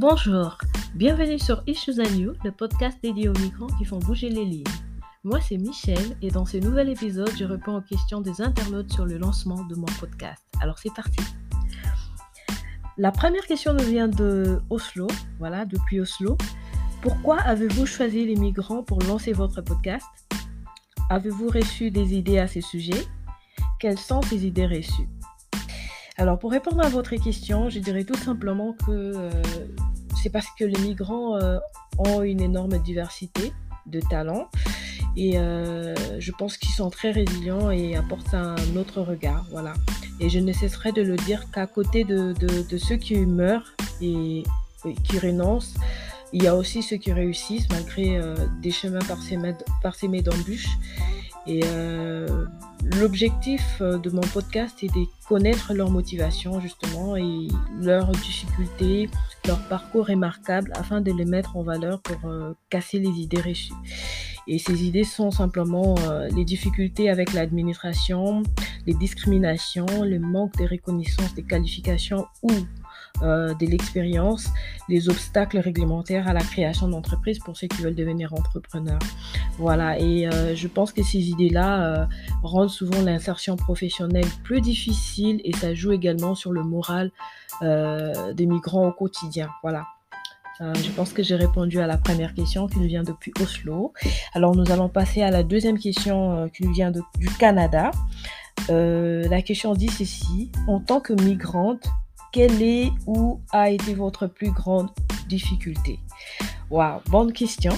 Bonjour, bienvenue sur Issues and le podcast dédié aux migrants qui font bouger les lignes. Moi, c'est Michel et dans ce nouvel épisode, je réponds aux questions des internautes sur le lancement de mon podcast. Alors, c'est parti. La première question nous vient de Oslo, voilà, depuis Oslo. Pourquoi avez-vous choisi les migrants pour lancer votre podcast? Avez-vous reçu des idées à ce sujet? Quelles sont ces idées reçues? Alors, pour répondre à votre question, je dirais tout simplement que euh, c'est parce que les migrants euh, ont une énorme diversité de talents et euh, je pense qu'ils sont très résilients et apportent un autre regard. Voilà. Et je ne cesserai de le dire qu'à côté de, ceux qui meurent et, qui renoncent, il y a aussi ceux qui réussissent malgré euh, des chemins parsemés d'embûches. Et euh, l'objectif euh, de mon podcast est de connaître leur motivation justement et leurs difficultés, leur parcours remarquable afin de les mettre en valeur pour casser les idées reçues. Et ces idées sont simplement les difficultés avec l'administration, les discriminations, le manque de reconnaissance des qualifications ou euh, de l'expérience, les obstacles réglementaires à la création d'entreprises pour ceux qui veulent devenir entrepreneurs. Voilà, et euh, je pense que ces idées-là euh, rendent souvent l'insertion professionnelle plus difficile et ça joue également sur le moral des migrants au quotidien. Voilà. je pense que j'ai répondu à la première question qui nous vient depuis Oslo. Alors nous allons passer à la deuxième question qui nous vient du Canada. la question dit ceci. En tant que migrante, quelle est ou a été votre plus grande difficulté? Waouh, bonne question.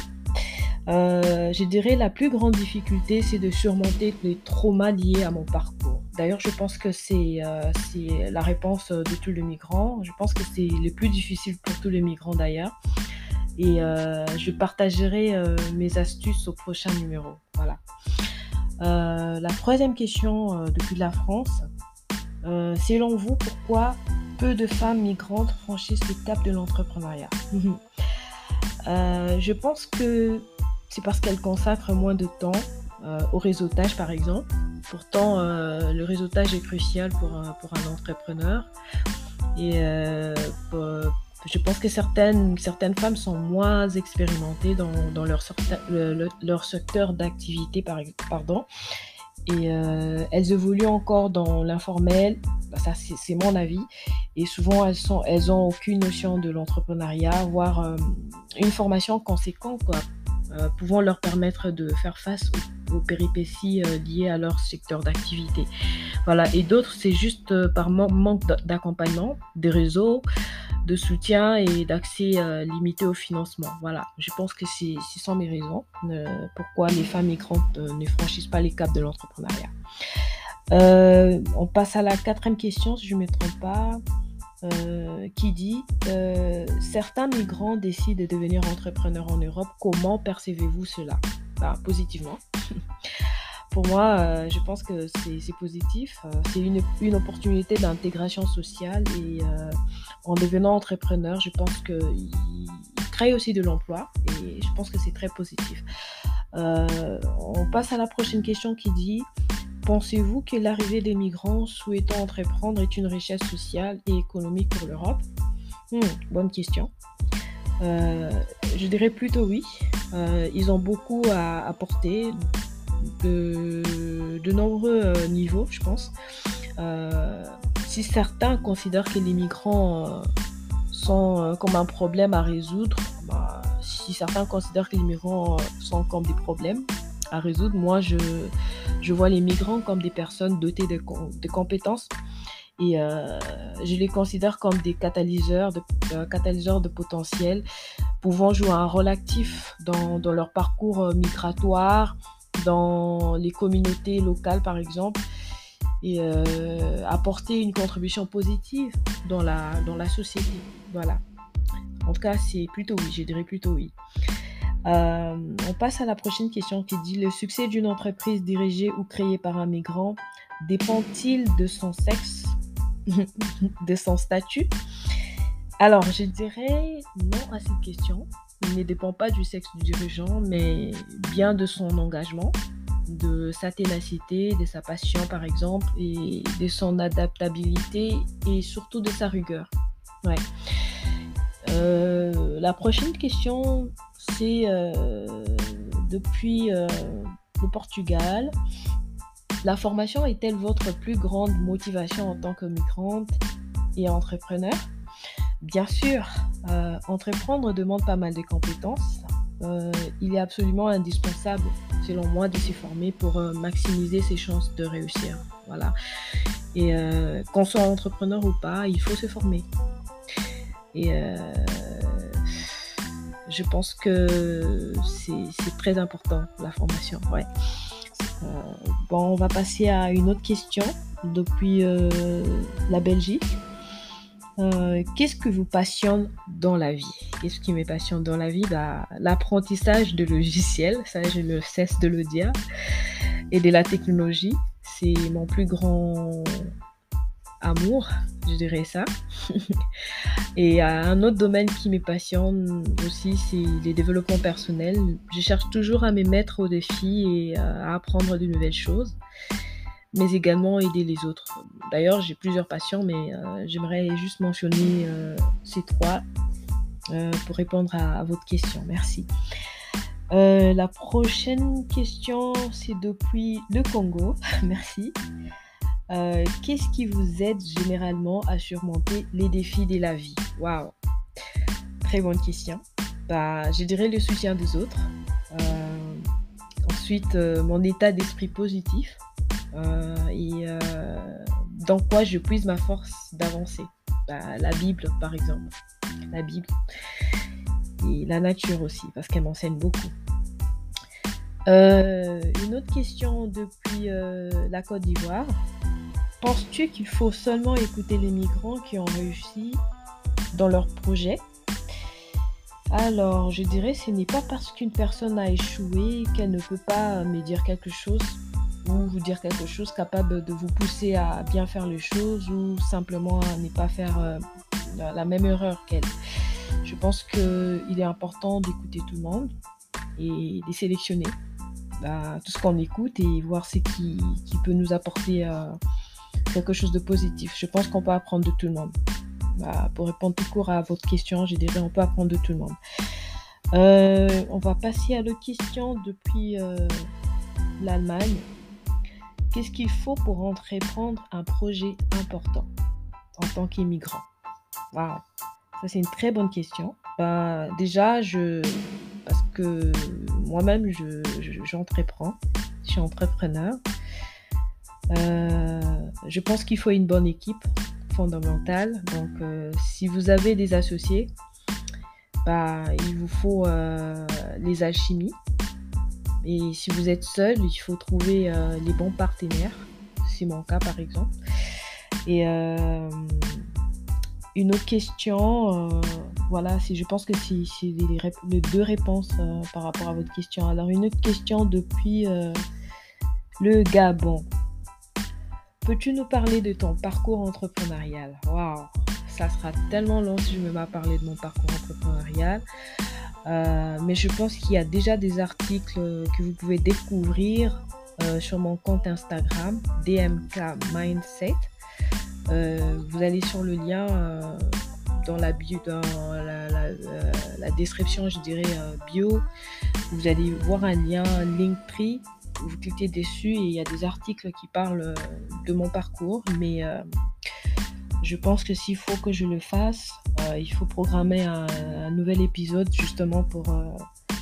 Euh, je dirais la plus grande difficulté, c'est de surmonter les traumas liés à mon parcours. D'ailleurs, je pense que c'est euh, la réponse de tous les migrants. Je pense que c'est le plus difficile pour tous les migrants d'ailleurs. Et euh, je partagerai mes astuces au prochain numéro. Voilà. la troisième question depuis la France. selon vous, pourquoi peu de femmes migrantes franchissent le cap de l'entrepreneuriat. Euh, je pense que c'est parce qu'elles consacrent moins de temps euh, au réseautage, par exemple. Pourtant, euh, le réseautage est crucial pour un, pour un entrepreneur. Et je pense que certaines, certaines femmes sont moins expérimentées dans, dans leur, leur secteur d'activité, pardon. Et elles évoluent encore dans l'informel bah, ça c'est mon avis. Et souvent elles sont, elles ont aucune notion de l'entrepreneuriat, voire euh, une formation conséquente, quoi, euh, pouvant leur permettre de faire face aux, péripéties euh, liées à leur secteur d'activité. Voilà. Et d'autres, c'est juste par manque d'accompagnement, des réseaux, de soutien et d'accès limité au financement. Voilà. Je pense que ce sont mes raisons pourquoi les femmes migrantes ne franchissent pas les caps de l'entrepreneuriat. Euh, on passe à la quatrième question, si je ne me trompe pas, euh, qui dit euh, Certains migrants décident de devenir entrepreneurs en Europe. Comment percevez-vous cela? Bah, Positivement. Pour moi, je pense que c'est positif. c'est une, opportunité d'intégration sociale et en devenant entrepreneur, je pense qu'il crée aussi de l'emploi et je pense que c'est très positif. on passe à la prochaine question qui dit Pensez-vous que l'arrivée des migrants souhaitant entreprendre est une richesse sociale et économique pour l'Europe? Hmm, Bonne question. Euh, je dirais plutôt oui. Euh, ils ont beaucoup à apporter de, nombreux euh, niveaux, je pense. si certains considèrent que les migrants sont comme un problème à résoudre, bah, si certains considèrent que les migrants sont comme des problèmes, à résoudre. Moi, je, je vois les migrants comme des personnes dotées de, compétences et euh, je les considère comme des catalyseurs de, euh, catalyseurs de potentiel, pouvant jouer un rôle actif dans, dans leur parcours euh, migratoire, dans les communautés locales par exemple, et apporter une contribution positive dans la, dans société. Voilà. En tout cas, c'est plutôt oui, je dirais plutôt oui. Euh, on passe à la prochaine question qui dit le succès d'une entreprise dirigée ou créée par un migrant dépend-il de son sexe, de son statut? Alors, je dirais non à cette question. Il ne dépend pas du sexe du dirigeant, mais bien de son engagement, de sa ténacité, de sa passion par exemple, et de son adaptabilité et surtout de sa rigueur. Ouais. Euh, la prochaine question, c'est depuis le Portugal. La formation est-elle votre plus grande motivation en tant que migrante et entrepreneur? Bien sûr, entreprendre demande pas mal de compétences. il est absolument indispensable, selon moi, de s'y former pour maximiser ses chances de réussir. Voilà. Et qu'on soit entrepreneur ou pas, il faut se former. Et je pense que c'est très important, la formation. Ouais. Euh, bon, on va passer à une autre question depuis euh, la Belgique. Euh, qu'est-ce que vous passionne dans la vie? Qu'est-ce qui me passionne dans la vie? Bah, L'apprentissage de logiciels, ça je ne cesse de le dire, et de la technologie. C'est mon plus grand amour, je dirais ça. et un autre domaine qui me passionne aussi, c'est les développements personnels. Je cherche toujours à me mettre au défi et à apprendre de nouvelles choses, mais également aider les autres. D'ailleurs, j'ai plusieurs passions, mais euh, j'aimerais juste mentionner euh, ces trois euh, pour répondre à, votre question. Merci. la prochaine question, c'est depuis le Congo. Merci. Qu'est-ce qui vous aide généralement à surmonter les défis de la vie? Waouh Très bonne question. Bah, je dirais le soutien des autres. Ensuite, mon état d'esprit positif. Et dans quoi je puise ma force d'avancer. Bah, la Bible, par exemple. La Bible. Et la nature aussi, parce qu'elle m'enseigne beaucoup. une autre question depuis la Côte d'Ivoire. Penses-tu qu'il faut seulement écouter les migrants qui ont réussi dans leur projet? Alors, je dirais ce n'est pas parce qu'une personne a échoué qu'elle ne peut pas me dire quelque chose ou vous dire quelque chose capable de vous pousser à bien faire les choses ou simplement à ne pas faire euh, la même erreur qu'elle. Je pense qu'il est important d'écouter tout le monde et de sélectionner bah, tout ce qu'on écoute et voir ce qui, peut nous apporter euh, quelque chose de positif. Je pense qu'on peut apprendre de tout le monde. Bah, pour répondre tout court à votre question, j'ai déjà on peut apprendre de tout le monde. Euh, on va passer à l'autre question depuis l'Allemagne. Qu'est-ce qu'il faut pour entreprendre un projet important en tant qu'immigrant? Waouh, ça c'est une très bonne question. Bah, déjà, je parce que moi-même, je, j'entreprends, je suis entrepreneur. Euh, je pense qu'il faut une bonne équipe fondamentale. Donc, euh, si vous avez des associés, bah, il vous faut euh, les alchimies. Et si vous êtes seul, il faut trouver les bons partenaires. C'est mon cas, par exemple. Et une autre question, voilà, je pense que c'est les, les, deux réponses par rapport à votre question. Alors, une autre question depuis le Gabon. Peux-tu nous parler de ton parcours entrepreneurial? Waouh, ça sera tellement long si je me mets à parler de mon parcours entrepreneurial. Euh, mais je pense qu'il y a déjà des articles que vous pouvez découvrir euh, sur mon compte Instagram, DMK Mindset. Euh, vous allez sur le lien dans la bio, dans la, description, je dirais bio. Vous allez voir un lien Linktree vous cliquez dessus et il y a des articles qui parlent de mon parcours, mais je pense que s'il faut que je le fasse, euh, il faut programmer un, nouvel épisode justement pour,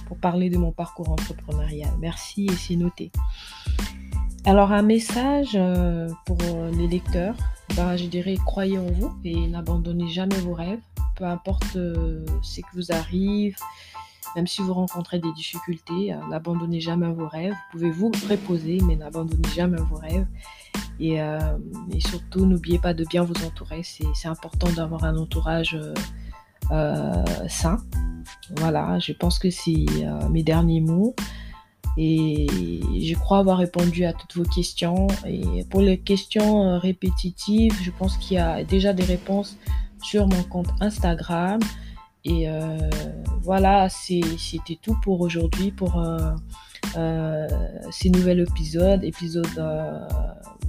pour parler de mon parcours entrepreneurial. Merci et c'est noté. Alors un message pour les lecteurs, ben, je dirais croyez en vous et n'abandonnez jamais vos rêves, peu importe ce qui vous arrive, même si vous rencontrez des difficultés, euh, n'abandonnez jamais vos rêves. Vous pouvez vous reposer, mais n'abandonnez jamais vos rêves. Et, euh, surtout, n'oubliez pas de bien vous entourer. C'est important d'avoir un entourage euh, sain. Voilà, je pense que c'est mes derniers mots. Et je crois avoir répondu à toutes vos questions. Et pour les questions répétitives, je pense qu'il y a déjà des réponses sur mon compte Instagram. Et euh, voilà, c'était tout pour aujourd'hui, pour euh, euh, ces nouvel épisode, épisode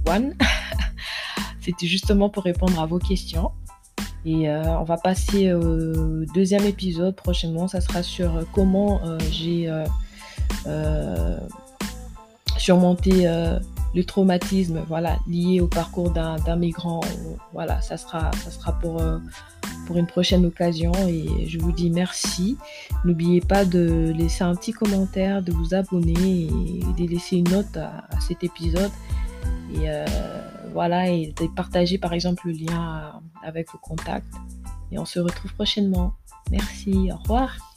1. c'était justement pour répondre à vos questions. Et on va passer au deuxième épisode prochainement. Ça sera sur comment j'ai surmonté le traumatisme voilà, lié au parcours d'un migrant. Voilà, ça sera, ça sera pour, pour une prochaine occasion et je vous dis merci. N'oubliez pas de laisser un petit commentaire, de vous abonner et de laisser une note à, cet épisode. Et euh, voilà, et de partager par exemple le lien avec vos contacts. Et on se retrouve prochainement. Merci, au revoir.